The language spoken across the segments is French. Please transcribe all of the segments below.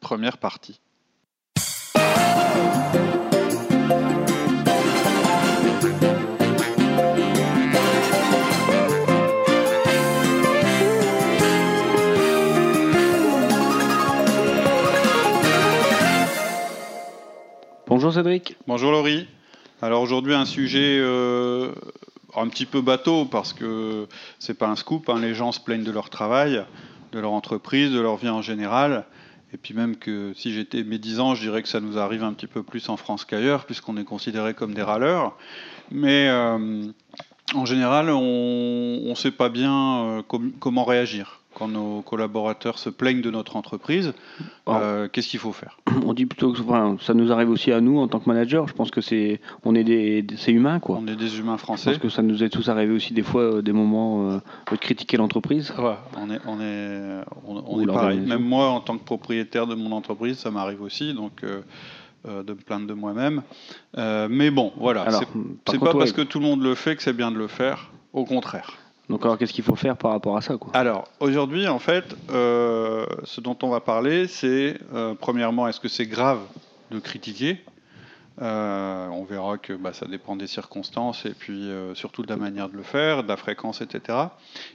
première partie. Bonjour Cédric. Bonjour Laurie. Alors aujourd'hui un sujet euh, un petit peu bateau parce que c'est pas un scoop. Hein. Les gens se plaignent de leur travail, de leur entreprise, de leur vie en général. Et puis même que si j'étais médisant, je dirais que ça nous arrive un petit peu plus en France qu'ailleurs, puisqu'on est considéré comme des râleurs. Mais euh, en général, on ne sait pas bien euh, comment réagir quand nos collaborateurs se plaignent de notre entreprise, euh, qu'est-ce qu'il faut faire? On dit plutôt que ça nous arrive aussi à nous en tant que manager. Je pense que c'est on est des c'est humain quoi. On est des humains français. Parce que ça nous est tous arrivé aussi des fois euh, des moments euh, de critiquer l'entreprise. Ouais, on est on est on, est pareil. Même moi en tant que propriétaire de mon entreprise, ça m'arrive aussi donc. de me plaindre de moi-même. mais bon, voilà. C'est pas parce que tout le monde le fait que c'est bien de le faire. Au contraire. Donc alors qu'est-ce qu'il faut faire par rapport à ça quoi? Alors aujourd'hui en fait, euh, ce dont on va parler, c'est euh, premièrement est-ce que c'est grave de critiquer? Euh, On verra que bah, ça dépend des circonstances et puis surtout de la manière de le faire, de la fréquence, etc.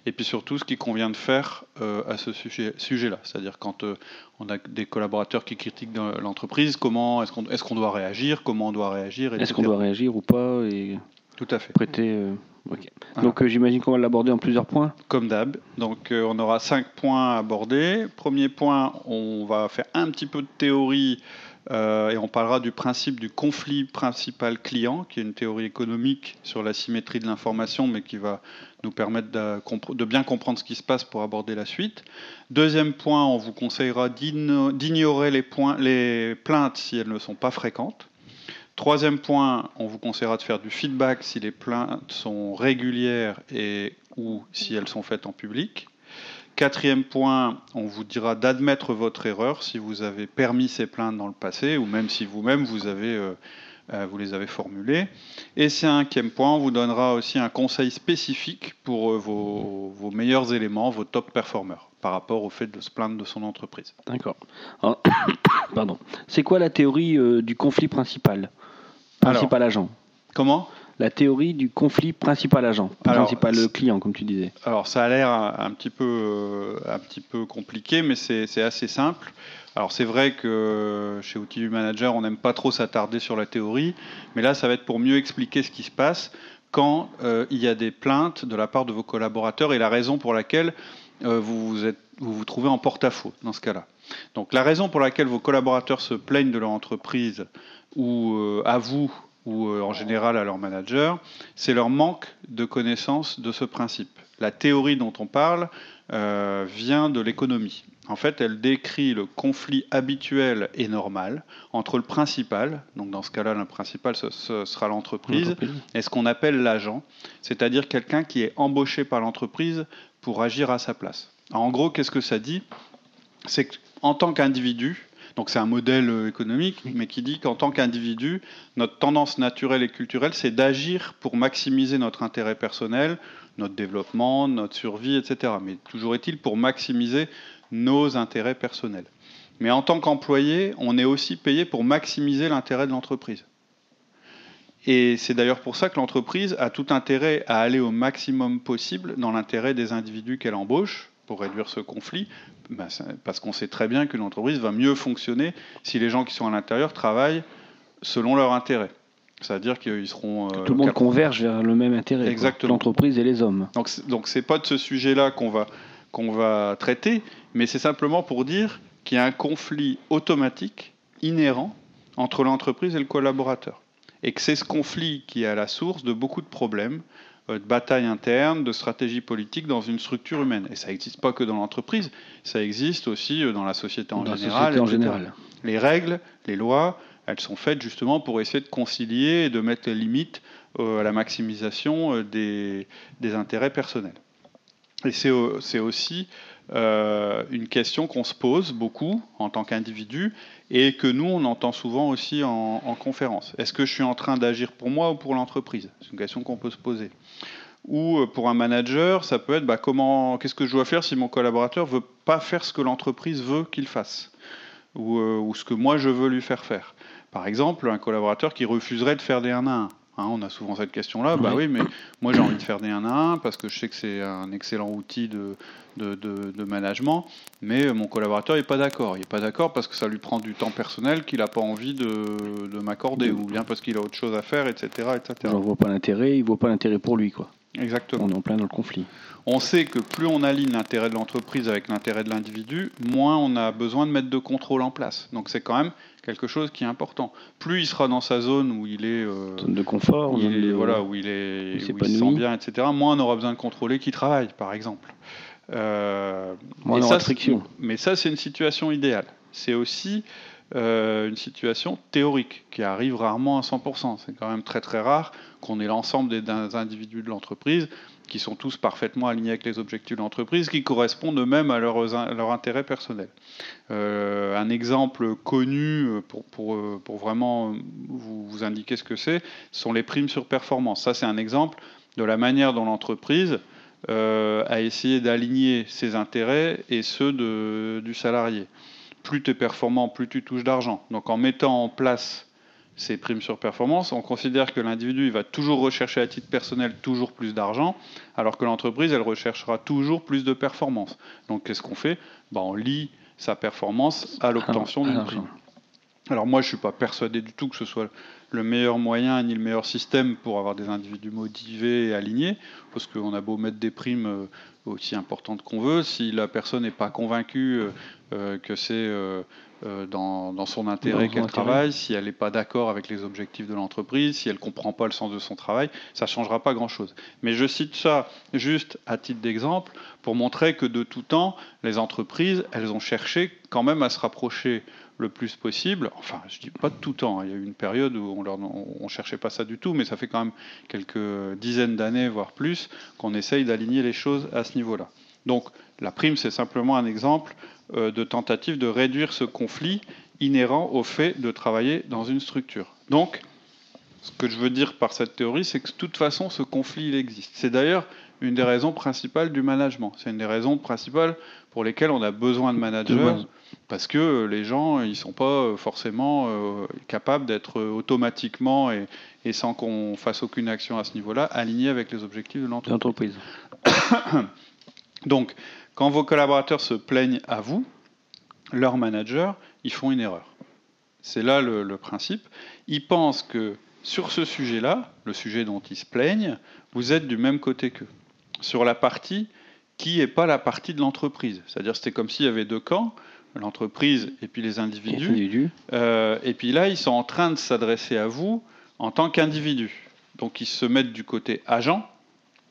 Et puis surtout ce qu'il convient de faire à ce sujet-là. C'est-à-dire quand on a des collaborateurs qui critiquent l'entreprise, comment est-ce qu'on est qu'on doit réagir, comment on doit réagir, Est-ce qu'on doit réagir ou pas et Tout à fait. Prêter donc euh, j'imagine qu'on va l'aborder en plusieurs points. Comme d'hab. Donc euh, on aura cinq points à aborder. Premier point, on va faire un petit peu de théorie euh, et on parlera du principe du conflit principal client, qui est une théorie économique sur la symétrie de l'information, mais qui va nous permettre de, de, bien comprendre ce qui se passe pour aborder la suite. Deuxième point, on vous conseillera d'ignorer les, les plaintes si elles ne sont pas fréquentes. Troisième point, on vous conseillera de faire du feedback si les plaintes sont régulières et ou si elles sont faites en public. Quatrième point, on vous dira d'admettre votre erreur si vous avez permis ces plaintes dans le passé ou même si vous-même vous, euh, euh, vous les avez formulées. Et cinquième point, on vous donnera aussi un conseil spécifique pour euh, vos, meilleurs éléments, vos top performers, par rapport au fait de se plaindre de son entreprise. D'accord. Pardon. C'est quoi la théorie du conflit principal? Principal agent. Comment? La théorie du conflit principal agent, principal client, comme tu disais. Alors, ça a l'air un, petit peu, euh, un petit peu compliqué, mais c'est assez simple. Alors, c'est vrai que chez Outils du Manager, on n'aime pas trop s'attarder sur la théorie, mais là, ça va être pour mieux expliquer ce qui se passe quand euh, il y a des plaintes de la part de vos collaborateurs et la raison pour laquelle euh, vous, vous, êtes, vous vous trouvez en porte-à-faux dans ce cas-là. Donc, la raison pour laquelle vos collaborateurs se plaignent de leur entreprise ou euh, à vous ou euh, en général à leur manager, c'est leur manque de connaissance de ce principe. La théorie dont on parle euh, vient de l'économie. En fait, elle décrit le conflit habituel et normal entre le principal, donc dans ce cas-là, le principal ce, sera l'entreprise, et ce qu'on appelle l'agent, c'est-à-dire quelqu'un qui est embauché par l'entreprise pour agir à sa place. en gros, qu'est-ce que ça dit? C'est qu'en tant qu'individu, donc c'est un modèle euh, économique, mais qui dit qu'en tant qu'individu, notre tendance naturelle et culturelle, c'est d'agir pour maximiser notre intérêt personnel, notre développement, notre survie, etc. Mais toujours est-il pour maximiser nos intérêts personnels. Mais en tant qu'employé, on est aussi payé pour maximiser l'intérêt de l'entreprise. Et c'est d'ailleurs pour ça que l'entreprise a tout intérêt à aller au maximum possible dans l'intérêt des individus qu'elle embauche, pour réduire ce conflit, ben, parce qu'on sait très bien qu'une entreprise va mieux fonctionner si les gens qui sont à l'intérieur travaillent selon leur intérêt. C'est-à-dire qu'ils seront. Euh, tout le monde converge vers le même intérêt. Exactement. L'entreprise et les hommes. Donc, donc c'est pas de ce sujet-là qu'on va qu'on va traiter, mais c'est simplement pour dire qu'il y a un conflit automatique inhérent entre l'entreprise et le collaborateur, et que c'est ce conflit qui est à la source de beaucoup de problèmes de bataille interne, de stratégie politique dans une structure humaine. Et ça n'existe pas que dans l'entreprise, ça existe aussi dans la société en, général, en général. Les règles, les lois, elles sont faites justement pour essayer de concilier et de mettre les limites à la maximisation des, des intérêts personnels. Et c'est aussi euh, une question qu'on se pose beaucoup en tant qu'individu et que nous, on entend souvent aussi en, conférence. Est-ce que je suis en train d'agir pour moi ou pour l'entreprise? C'est une question qu'on peut se poser. Ou euh, pour un manager, ça peut être bah, comment, qu'est-ce que je dois faire si mon collaborateur veut pas faire ce que l'entreprise veut qu'il fasse? Ou, euh, ou, ce que moi je veux lui faire faire. Par exemple, un collaborateur qui refuserait de faire des 1 à 1. Hein, on a souvent cette question-là. Bah oui, mais moi j'ai envie de faire des 1 à 1 parce que je sais que c'est un excellent outil de, de, management, mais mon collaborateur n'est pas d'accord. Il n'est pas d'accord parce que ça lui prend du temps personnel qu'il n'a pas envie de, m'accorder, ou bien parce qu'il a autre chose à faire, etc. etc. ne voit pas l'intérêt, il ne voit pas l'intérêt pour lui. quoi. Exactement. On est en plein dans le conflit. On sait que plus on aligne l'intérêt de l'entreprise avec l'intérêt de l'individu, moins on a besoin de mettre de contrôle en place. Donc c'est quand même quelque chose qui est important. Plus il sera dans sa zone où il est euh, zone de confort, où il, voilà, où il est, il, où il se sent bien, etc. Moins on aura besoin de contrôler qui travaille, par exemple. Euh, moins de. Mais ça, c'est une situation idéale. C'est aussi euh, une situation théorique qui arrive rarement à 100%. C'est quand même très très rare qu'on ait l'ensemble des, individus de l'entreprise qui sont tous parfaitement alignés avec les objectifs de l'entreprise, qui correspondent eux-mêmes à leurs leur intérêts personnels. Euh, un exemple connu pour, pour, vraiment vous, indiquer ce que c'est, sont les primes sur performance. Ça, c'est un exemple de la manière dont l'entreprise euh, a essayé d'aligner ses intérêts et ceux du salarié plus tu es performant, plus tu touches d'argent. Donc en mettant en place ces primes sur performance, on considère que l'individu va toujours rechercher à titre personnel toujours plus d'argent, alors que l'entreprise, elle recherchera toujours plus de performance. Donc qu'est-ce qu'on fait? Ben, On lie sa performance à l'obtention d'une prime. Alors moi, je ne suis pas persuadé du tout que ce soit le meilleur moyen ni le meilleur système pour avoir des individus motivés et alignés, parce qu'on a beau mettre des primes euh, aussi importantes qu'on veut, si la personne n'est pas convaincue euh, euh, que c'est dans, son intérêt qu'elle travaille, si elle n'est pas d'accord avec les objectifs de l'entreprise, si elle ne comprend pas le sens de son travail, ça ne changera pas grand-chose. Mais je cite ça juste à titre d'exemple pour montrer que de tout temps, les entreprises, elles ont cherché quand même à se rapprocher le plus possible. Enfin, je dis pas de tout temps. Hein. Il y a eu une période où on ne cherchait pas ça du tout, mais ça fait quand même quelques dizaines d'années, voire plus, qu'on essaye d'aligner les choses à ce niveau-là. Donc, la prime, c'est simplement un exemple euh, de tentative de réduire ce conflit inhérent au fait de travailler dans une structure. Donc, ce que je veux dire par cette théorie, c'est que de toute façon, ce conflit, il existe. C'est d'ailleurs une des raisons principales du management. C'est une des raisons principales pour lesquelles on a besoin de managers parce que les gens, ils ne sont pas forcément euh, capables d'être automatiquement et, sans qu'on fasse aucune action à ce niveau-là, alignés avec les objectifs de l'entreprise. Donc, quand vos collaborateurs se plaignent à vous, leurs managers, ils font une erreur. C'est là le, le principe. Ils pensent que sur ce sujet-là, le sujet dont ils se plaignent, vous êtes du même côté qu'eux. Sur la partie qui n'est pas la partie de l'entreprise. C'est-à-dire c'était comme s'il y avait deux camps l'entreprise et puis les individus. Euh, et puis là, ils sont en train de s'adresser à vous en tant qu'individu. Donc ils se mettent du côté agent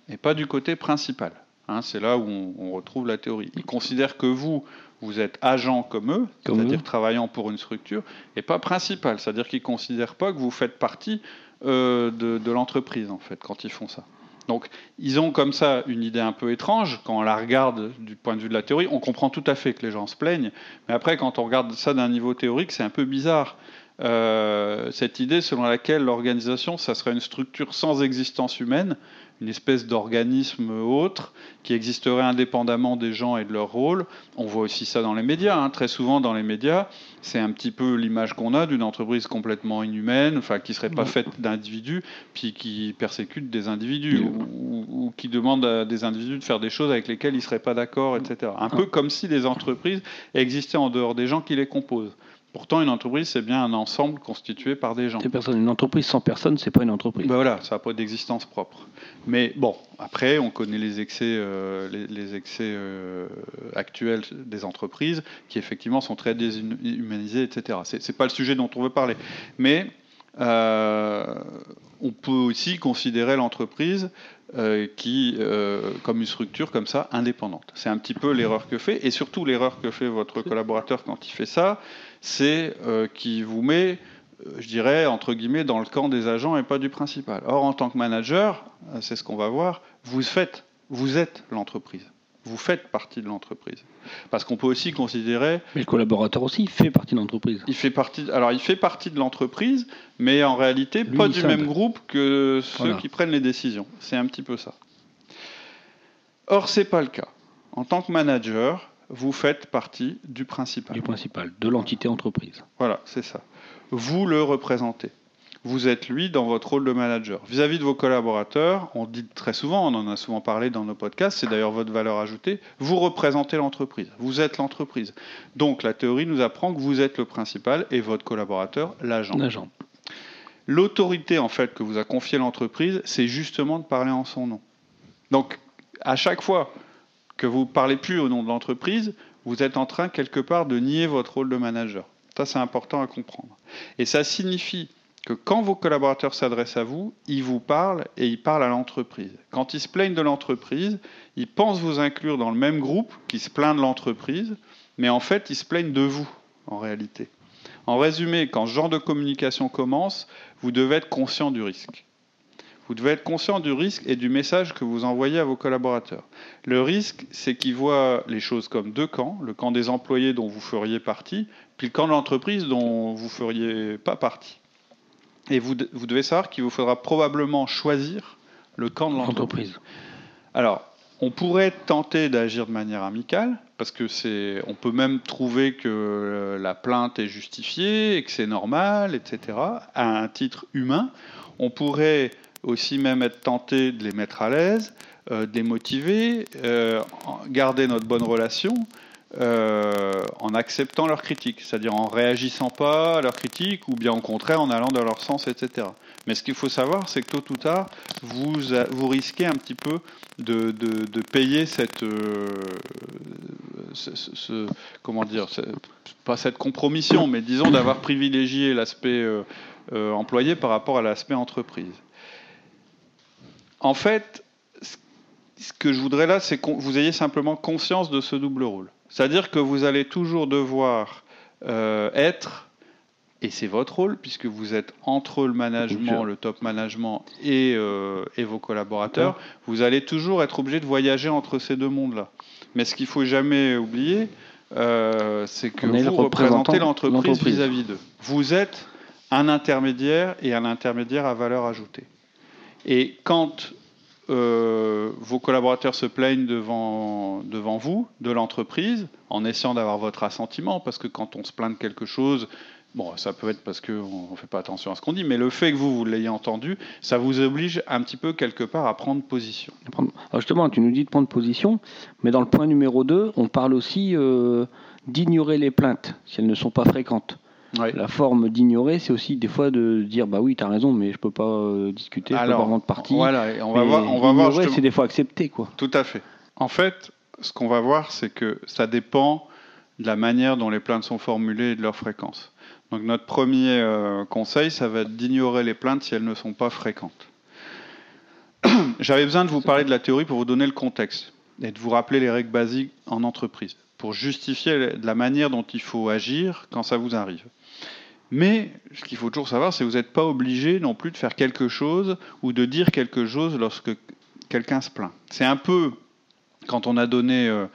et pas du côté principal. Hein, c'est là où on, retrouve la théorie. Ils considèrent que vous, vous êtes agent comme eux, c'est-à-dire travaillant pour une structure, et pas principal. C'est-à-dire qu'ils ne considèrent pas que vous faites partie euh, de, de l'entreprise, en fait, quand ils font ça. Donc, ils ont comme ça une idée un peu étrange. Quand on la regarde du point de vue de la théorie, on comprend tout à fait que les gens se plaignent. Mais après, quand on regarde ça d'un niveau théorique, c'est un peu bizarre. Euh, cette idée selon laquelle l'organisation, ça serait une structure sans existence humaine, une espèce d'organisme autre qui existerait indépendamment des gens et de leur rôle. On voit aussi ça dans les médias. Hein. Très souvent dans les médias, c'est un petit peu l'image qu'on a d'une entreprise complètement inhumaine, enfin qui serait pas faite d'individus, puis qui persécute des individus ou, ou, qui demande à des individus de faire des choses avec lesquelles ils seraient pas d'accord, etc. Un peu comme si les entreprises existaient en dehors des gens qui les composent. Pourtant, une entreprise, c'est bien un ensemble constitué par des gens. Une entreprise sans personne, c'est pas une entreprise. Ben voilà, ça n'a pas d'existence propre. Mais bon, après, on connaît les excès, euh, les, excès euh, actuels des entreprises, qui effectivement sont très déshumanisés, etc. C'est, n'est pas le sujet dont on veut parler. Mais on peut aussi considérer l'entreprise qui, comme une structure comme ça, indépendante. C'est un petit peu l'erreur que fait, et surtout l'erreur que fait votre collaborateur quand il fait ça, c'est qu'il vous met je dirais, entre guillemets, dans le camp des agents et pas du principal. Or, en tant que manager, c'est ce qu'on va voir, vous faites, vous êtes l'entreprise. Vous faites partie de l'entreprise. Parce qu'on peut aussi considérer. Mais le collaborateur aussi fait partie de l'entreprise. Il fait partie. Alors, il fait partie de l'entreprise, mais en réalité, pas du même groupe que ceux qui prennent les décisions. C'est un petit peu ça. Or, c'est pas le cas. En tant que manager, vous faites partie du principal. Du principal, de l'entité entreprise. Voilà, c'est ça vous le représentez. Vous êtes lui dans votre rôle de manager. Vis-à-vis de vos collaborateurs, on dit très souvent, on en a souvent parlé dans nos podcasts, c'est d'ailleurs votre valeur ajoutée, vous représentez l'entreprise. Vous êtes l'entreprise. Donc la théorie nous apprend que vous êtes le principal et votre collaborateur l'agent. L'agent. L'autorité en fait que vous a confiée l'entreprise, c'est justement de parler en son nom. Donc à chaque fois que vous ne parlez plus au nom de l'entreprise, vous êtes en train quelque part de nier votre rôle de manager. Ça, c'est important à comprendre. Et ça signifie que quand vos collaborateurs s'adressent à vous, ils vous parlent et ils parlent à l'entreprise. Quand ils se plaignent de l'entreprise, ils pensent vous inclure dans le même groupe qui se plaint de l'entreprise, mais en fait, ils se plaignent de vous, en réalité. En résumé, quand ce genre de communication commence, vous devez être conscient du risque. Vous devez être conscient du risque et du message que vous envoyez à vos collaborateurs. Le risque, c'est qu'ils voient les choses comme deux camps, le camp des employés dont vous feriez partie, puis le camp de l'entreprise dont vous ne feriez pas partie. Et vous, vous devez savoir qu'il vous faudra probablement choisir le camp de l'entreprise. Alors, on pourrait tenter d'agir de manière amicale, parce que c'est, on peut même trouver que la plainte est justifiée et que c'est normal, etc., à un titre humain. On pourrait aussi même être tenté de les mettre à l'aise, euh, de les motiver, euh, garder notre bonne relation euh, en acceptant leurs critiques, c'est-à-dire en réagissant pas à leurs critiques ou bien au contraire en allant dans leur sens, etc. Mais ce qu'il faut savoir, c'est que tôt ou tard, vous, risquez un petit peu de, de, payer cette, ce, comment dire, pas cette compromission, mais disons d'avoir privilégié l'aspect employé par rapport à l'aspect entreprise. En fait, ce que je voudrais là, c'est que vous ayez simplement conscience de ce double rôle. C'est-à-dire que vous allez toujours devoir euh, être, et c'est votre rôle, puisque vous êtes entre le management, le top management et, euh, vos collaborateurs, vous allez toujours être obligé de voyager entre ces deux mondes-là. Mais ce qu'il ne faut jamais oublier, euh, c'est que vous représentez l'entreprise vis-à-vis d'eux. Vous êtes un intermédiaire et un intermédiaire à valeur ajoutée. Et quand euh, vos collaborateurs se plaignent devant, devant vous, de l'entreprise, en essayant d'avoir votre assentiment, parce que quand on se plaint de quelque chose, bon, ça peut être parce qu'on ne fait pas attention à ce qu'on dit, mais le fait que vous, vous l'ayez entendu, ça vous oblige un petit peu quelque part à prendre position. Justement, tu nous dis de prendre position, mais dans le point numéro 2, on parle aussi euh, d'ignorer les plaintes si elles ne sont pas fréquentes. La forme d'ignorer, c'est aussi des fois de dire bah oui, tu as raison, mais je peux pas euh, discuter, je peux pas rendre partie. Voilà, on va voir. On va voir c'est des fois accepter quoi. Tout à fait. En fait, ce qu'on va voir, c'est que ça dépend de la manière dont les plaintes sont formulées et de leur fréquence. Donc notre premier euh, conseil, ça va être d'ignorer les plaintes si elles ne sont pas fréquentes. J'avais besoin de vous parler de la théorie pour vous donner le contexte et de vous rappeler les règles basiques en entreprise, pour justifier la manière dont il faut agir quand ça vous arrive. Mais ce qu'il faut toujours savoir, c'est que vous n'êtes pas obligé non plus de faire quelque chose ou de dire quelque chose lorsque quelqu'un se plaint. C'est un peu, quand on a donné euh,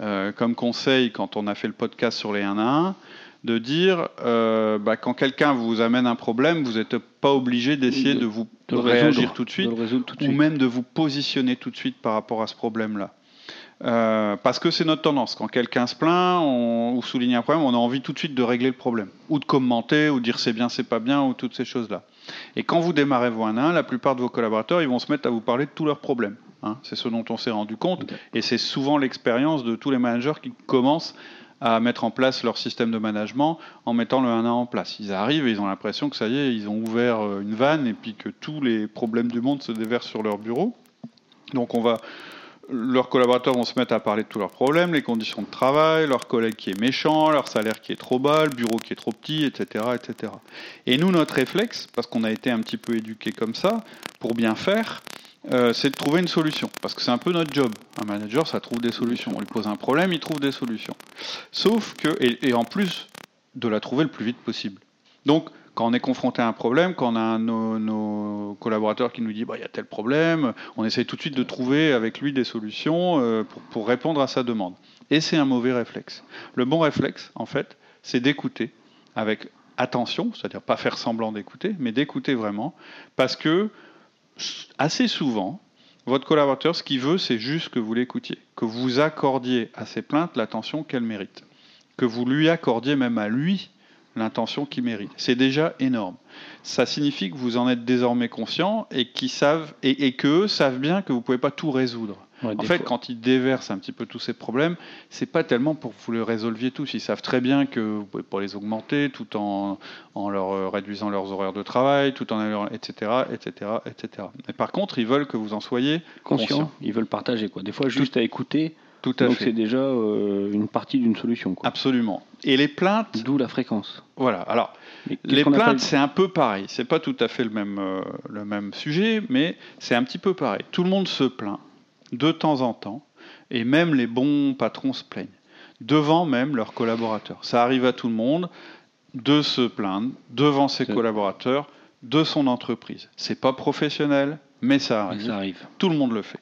euh, comme conseil, quand on a fait le podcast sur les 1 à 1, de dire euh, bah, quand quelqu'un vous amène un problème, vous n'êtes pas obligé d'essayer de, vous réagir tout de suite, ou même de vous positionner tout de suite par rapport à ce problème-là. Euh, parce que c'est notre tendance. Quand quelqu'un se plaint ou souligne un problème, on a envie tout de suite de régler le problème, ou de commenter, ou de dire c'est bien, c'est pas bien, ou toutes ces choses-là. Et quand vous démarrez vos 1 1, la plupart de vos collaborateurs, ils vont se mettre à vous parler de tous leurs problèmes. Hein. C'est ce dont on s'est rendu compte, et c'est souvent l'expérience de tous les managers qui commencent à mettre en place leur système de management en mettant le 1 1 en place. Ils arrivent et ils ont l'impression que ça y est, ils ont ouvert euh, une vanne et puis que tous les problèmes du monde se déversent sur leur bureau. Donc on va leurs collaborateurs vont se mettre à parler de tous leurs problèmes, les conditions de travail, leur collègue qui est méchant, leur salaire qui est trop bas, le bureau qui est trop petit, etc. etc. Et nous, notre réflexe, parce qu'on a été un petit peu éduqués comme ça, pour bien faire, euh, c'est de trouver une solution. Parce que c'est un peu notre job. Un manager, ça trouve des solutions. On lui pose un problème, il trouve des solutions. Sauf que, et, en plus, de la trouver le plus vite possible. Donc, quand on est confronté à un problème, quand on a nos, collaborateurs qui nous disent bah, il y a tel problème, on essaye tout de suite de trouver avec lui des solutions euh, pour, pour, répondre à sa demande. Et c'est un mauvais réflexe. Le bon réflexe, en fait, c'est d'écouter avec attention, c'est-à-dire pas faire semblant d'écouter, mais d'écouter vraiment, parce que assez souvent, votre collaborateur, ce qu'il veut, c'est juste que vous l'écoutiez, que vous accordiez à ses plaintes l'attention qu'elles méritent, que vous lui accordiez même à lui l'intention qu'il mérite. C'est déjà énorme. Ça signifie que vous en êtes désormais conscient et, savent, et, et qu'eux savent bien que vous ne pouvez pas tout résoudre en fait, quand ils déversent un petit peu tous ces problèmes, c'est pas tellement pour que vous les résolviez tous. Ils savent très bien que vous pouvez pas les augmenter, tout en, en leur euh, réduisant leurs horaires de travail, tout en etc., etc., etc. Mais par contre, ils veulent que vous en soyez conscient. Ils veulent partager quoi. Des fois, juste à écouter. Tout à donc c'est déjà euh, une partie d'une solution. Quoi. Absolument. Et les plaintes. D'où la fréquence. Voilà. Alors, les plaintes, c'est un peu pareil. C'est pas tout à fait le même, euh, le même sujet, mais c'est un petit peu pareil. Tout le monde se plaint de temps en temps, et même les bons patrons se plaignent, devant même leurs collaborateurs. Ça arrive à tout le monde de se plaindre devant ses collaborateurs de son entreprise. C'est pas professionnel, mais ça arrive. ça arrive. Tout le monde le fait.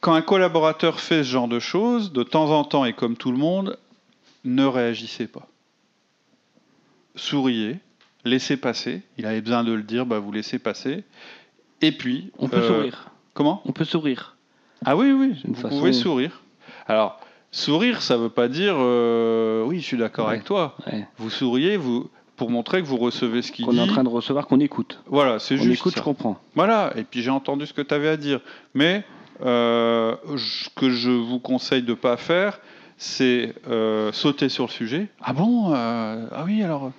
Quand un collaborateur fait ce genre de choses, de temps en temps et comme tout le monde, ne réagissez pas. Souriez, laissez passer. Il avait besoin de le dire, bah vous laissez passer. Et puis. On peut euh, sourire. Comment? On peut sourire. Ah oui, oui, vous pouvez sourire. Alors, sourire, ça ne veut pas dire euh, oui, je suis d'accord avec toi. Vous souriez vous, pour montrer que vous recevez ce qu'il dit. Qu'on est en train de recevoir, qu'on écoute. Voilà, c'est juste. écoute, je comprends. Voilà, et puis j'ai entendu ce que tu avais à dire. Mais euh, ce que je vous conseille de ne pas faire, c'est euh, sauter sur le sujet. Ah bon Ah oui, alors.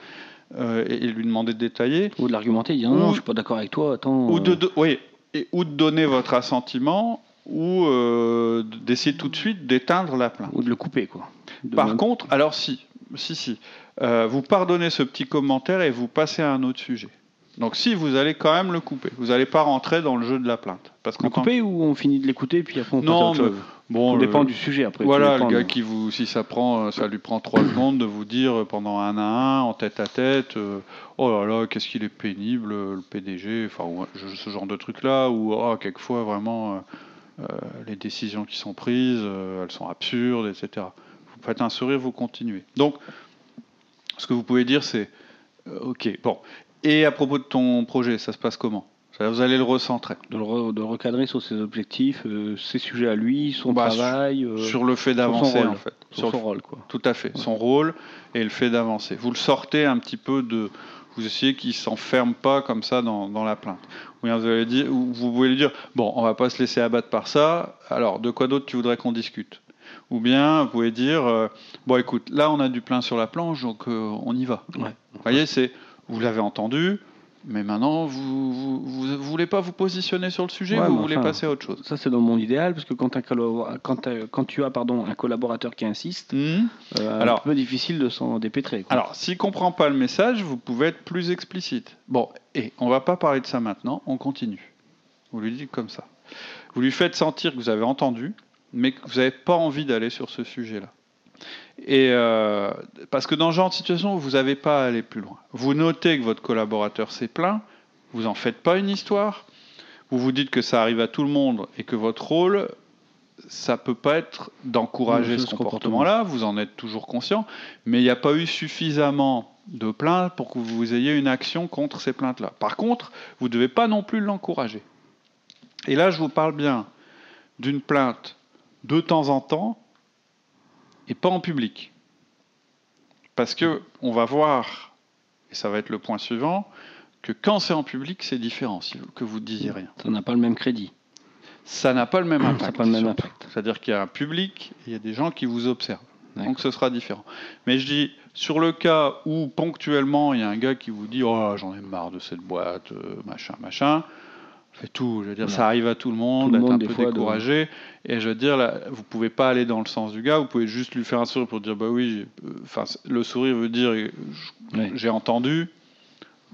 Et, lui demander de détailler. Ou de l'argumenter, dire non, non, je suis pas d'accord avec toi, attends. Ou de, oui, et, ou de donner votre assentiment ou euh, d'essayer tout de suite d'éteindre la plainte. Ou de le couper, quoi. Par contre, alors si, si, si, euh, vous pardonnez ce petit commentaire et vous passez à un autre sujet. Donc si, vous allez quand même le couper. Vous n'allez pas rentrer dans le jeu de la plainte. Parce le couper ou on finit de l'écouter puis après on passe à autre chose? Bon, ça dépend du sujet après. Voilà, le gars qui vous, si ça prend, ça lui prend trois secondes de vous dire pendant un à un, en tête à tête, euh, oh là là, qu'est-ce qu'il est pénible, le PDG, enfin ce genre de truc là, ou oh, quelquefois vraiment euh, les décisions qui sont prises, euh, elles sont absurdes, etc. Vous faites un sourire, vous continuez. Donc, ce que vous pouvez dire, c'est euh, OK, bon. Et à propos de ton projet, ça se passe comment? Vous allez le recentrer. De le, recadrer sur ses objectifs, ses sujets à lui, son bah, travail. sur le fait d'avancer, en fait. Sur, son rôle, quoi. Tout à fait. Son rôle et le fait d'avancer. Vous le sortez un petit peu de, vous essayez qu'il ne s'enferme pas comme ça dans, la plainte. Ou vous, allez dire, vous pouvez lui dire, bon, on va pas se laisser abattre par ça, alors de quoi d'autre tu voudrais qu'on discute? Ou bien vous pouvez dire, euh, bon écoute, là on a du plein sur la planche, donc euh, on y va. Vous voyez, c'est, vous l'avez entendu, mais maintenant, vous ne voulez pas vous positionner sur le sujet, vous voulez passer à autre chose. Ça, c'est dans mon idéal, parce que quand, quand, quand tu as pardon, un collaborateur qui insiste, mmh. euh, alors, un peu difficile de s'en dépêtrer. Alors, s'il ne comprend pas le message, vous pouvez être plus explicite. Bon, et on ne va pas parler de ça maintenant, on continue. Vous lui dites comme ça. Vous lui faites sentir que vous avez entendu, mais que vous n'avez pas envie d'aller sur ce sujet-là. Et euh, parce que dans ce genre de situation, vous n'avez pas à aller plus loin. Vous notez que votre collaborateur s'est plaint, vous n'en faites pas une histoire, vous vous dites que ça arrive à tout le monde et que votre rôle, ça peut pas être d'encourager ce comportement-là, vous en êtes toujours conscient, mais il n'y a pas eu suffisamment de plaintes pour que vous ayez une action contre ces plaintes-là. Par contre, vous ne devez pas non plus l'encourager. Et là, je vous parle bien d'une plainte de temps en temps et pas en public. Parce que on va voir, et ça va être le point suivant, que quand c'est en public, c'est différent, que vous ne disiez rien. Ça n'a pas le même crédit. Ça n'a pas le même impact. pas le même impact. C'est-à-dire qu'il y a un public, il y a des gens qui vous observent. Donc ce sera différent. Mais je dis, sur le cas où ponctuellement il y a un gars qui vous dit Oh, j'en ai marre de cette boîte, euh, machin, machin, fait tout. Je veux dire, ça arrive à tout le monde d'être un peu découragé. Et je veux dire, là, vous pouvez pas aller dans le sens du gars. Vous pouvez juste lui faire un sourire pour dire, bah oui. Enfin, le sourire veut dire, j'ai entendu,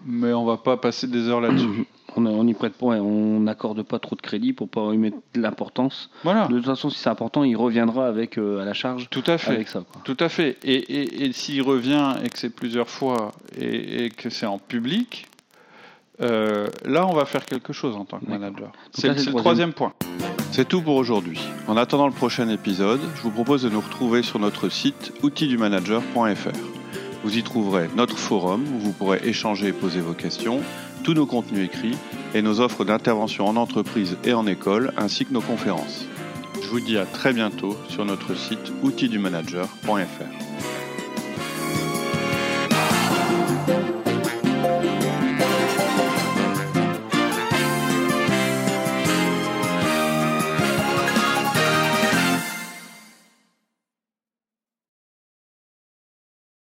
mais on va pas passer des heures là-dessus. on, y prête pas, on n'accorde pas trop de crédit pour pas y mettre de l'importance. Voilà. De toute façon, si c'est important, il reviendra avec euh, à la charge. Tout à fait. Avec ça. Tout à fait. Et, s'il revient et que c'est plusieurs fois et, que c'est en public, euh, là, on va faire quelque chose en tant que manager. C'est le, troisième point. C'est tout pour aujourd'hui. En attendant le prochain épisode, je vous propose de nous retrouver sur notre site outildumanager.fr. Vous y trouverez notre forum où vous pourrez échanger et poser vos questions, tous nos contenus écrits et nos offres d'intervention en entreprise et en école, ainsi que nos conférences. Je vous dis à très bientôt sur notre site outildumanager.fr.